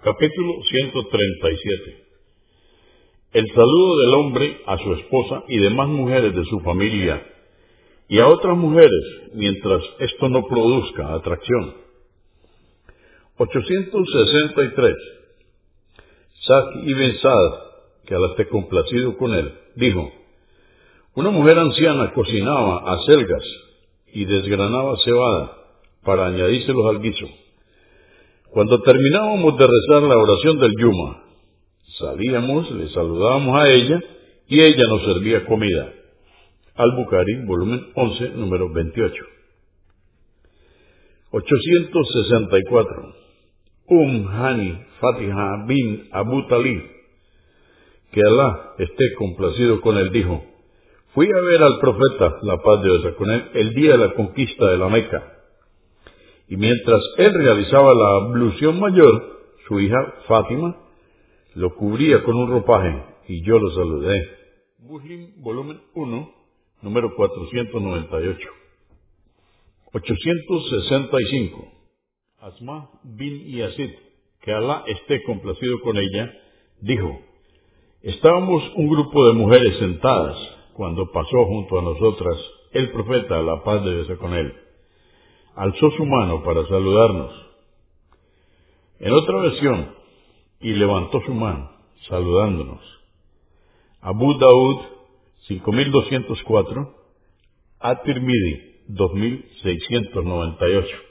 Capítulo 137 El saludo del hombre a su esposa y demás mujeres de su familia y a otras mujeres mientras esto no produzca atracción. 863 Sac ibn Saad, que al esté complacido con él, dijo, una mujer anciana cocinaba acelgas y desgranaba cebada para añadírselos al guiso. Cuando terminábamos de rezar la oración del Yuma, salíamos, le saludábamos a ella y ella nos servía comida. Al-Bukhari, volumen 11, número 28. 864. Um Hani Fatiha bin Abu Talib, que Alá esté complacido con él, dijo, fui a ver al profeta, la paz de Dios con él, el día de la conquista de la Meca y mientras él realizaba la ablución mayor, su hija Fátima lo cubría con un ropaje y yo lo saludé. Muslim, volumen 1, número 498. 865. Asma bin Yazid, que Alá esté complacido con ella, dijo, Estábamos un grupo de mujeres sentadas cuando pasó junto a nosotras el profeta, la paz de Dios con él alzó su mano para saludarnos. En otra versión, y levantó su mano, saludándonos. Abu Daud, 5204, At-Tirmidhi, 2698.